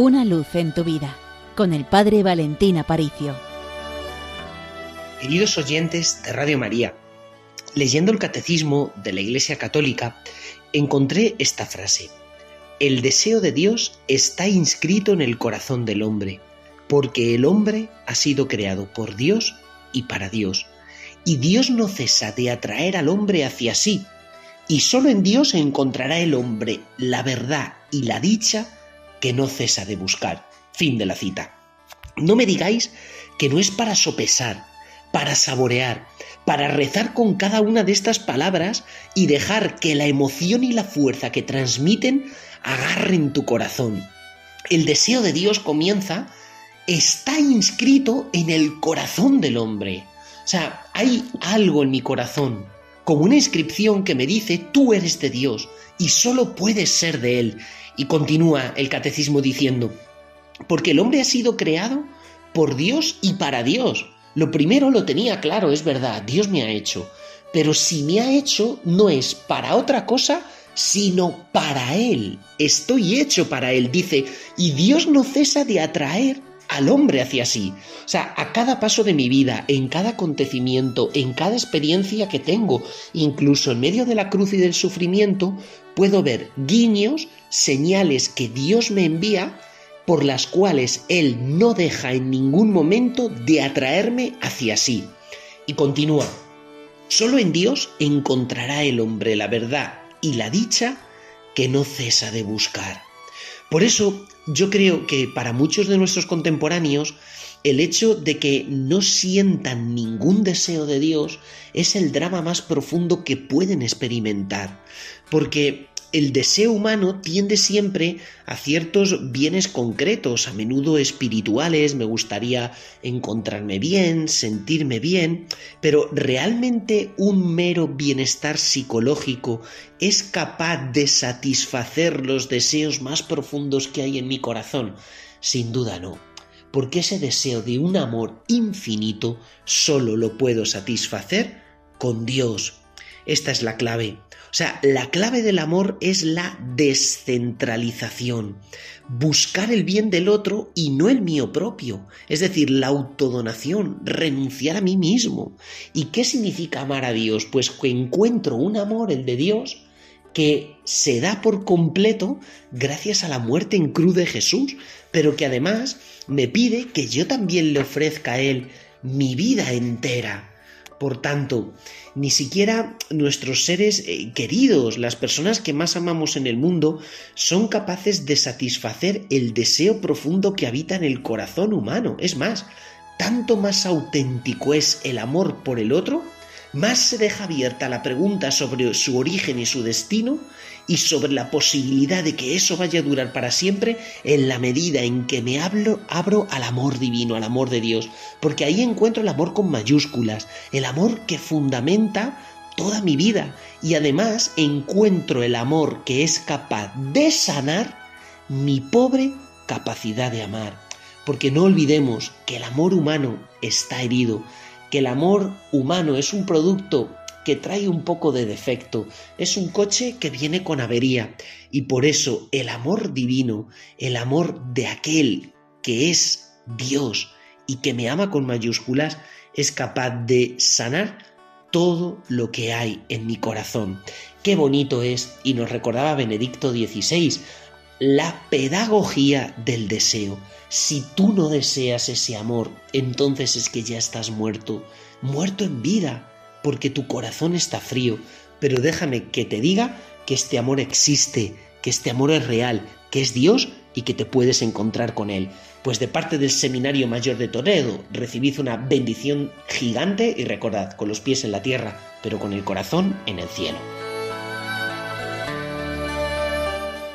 Una luz en tu vida con el Padre Valentín Aparicio. Queridos oyentes de Radio María, leyendo el Catecismo de la Iglesia Católica, encontré esta frase. El deseo de Dios está inscrito en el corazón del hombre, porque el hombre ha sido creado por Dios y para Dios. Y Dios no cesa de atraer al hombre hacia sí, y solo en Dios encontrará el hombre la verdad y la dicha que no cesa de buscar. Fin de la cita. No me digáis que no es para sopesar, para saborear, para rezar con cada una de estas palabras y dejar que la emoción y la fuerza que transmiten agarren tu corazón. El deseo de Dios comienza, está inscrito en el corazón del hombre. O sea, hay algo en mi corazón, como una inscripción que me dice, tú eres de Dios y solo puedes ser de Él. Y continúa el catecismo diciendo, porque el hombre ha sido creado por Dios y para Dios. Lo primero lo tenía claro, es verdad, Dios me ha hecho. Pero si me ha hecho, no es para otra cosa, sino para Él. Estoy hecho para Él, dice, y Dios no cesa de atraer al hombre hacia sí. O sea, a cada paso de mi vida, en cada acontecimiento, en cada experiencia que tengo, incluso en medio de la cruz y del sufrimiento, puedo ver guiños, señales que Dios me envía por las cuales Él no deja en ningún momento de atraerme hacia sí. Y continúa, solo en Dios encontrará el hombre la verdad y la dicha que no cesa de buscar. Por eso yo creo que para muchos de nuestros contemporáneos el hecho de que no sientan ningún deseo de Dios es el drama más profundo que pueden experimentar, porque el deseo humano tiende siempre a ciertos bienes concretos, a menudo espirituales, me gustaría encontrarme bien, sentirme bien, pero ¿realmente un mero bienestar psicológico es capaz de satisfacer los deseos más profundos que hay en mi corazón? Sin duda no, porque ese deseo de un amor infinito solo lo puedo satisfacer con Dios. Esta es la clave. O sea, la clave del amor es la descentralización, buscar el bien del otro y no el mío propio, es decir, la autodonación, renunciar a mí mismo. ¿Y qué significa amar a Dios? Pues que encuentro un amor, el de Dios, que se da por completo gracias a la muerte en cruz de Jesús, pero que además me pide que yo también le ofrezca a Él mi vida entera. Por tanto, ni siquiera nuestros seres eh, queridos, las personas que más amamos en el mundo, son capaces de satisfacer el deseo profundo que habita en el corazón humano. Es más, tanto más auténtico es el amor por el otro, más se deja abierta la pregunta sobre su origen y su destino y sobre la posibilidad de que eso vaya a durar para siempre en la medida en que me hablo, abro al amor divino, al amor de Dios, porque ahí encuentro el amor con mayúsculas, el amor que fundamenta toda mi vida y además encuentro el amor que es capaz de sanar mi pobre capacidad de amar. Porque no olvidemos que el amor humano está herido, que el amor humano es un producto que trae un poco de defecto, es un coche que viene con avería y por eso el amor divino, el amor de aquel que es Dios y que me ama con mayúsculas, es capaz de sanar todo lo que hay en mi corazón. Qué bonito es, y nos recordaba Benedicto XVI, la pedagogía del deseo. Si tú no deseas ese amor, entonces es que ya estás muerto, muerto en vida, porque tu corazón está frío. Pero déjame que te diga que este amor existe, que este amor es real, que es Dios y que te puedes encontrar con Él. Pues de parte del Seminario Mayor de Toledo recibid una bendición gigante y recordad, con los pies en la tierra, pero con el corazón en el cielo.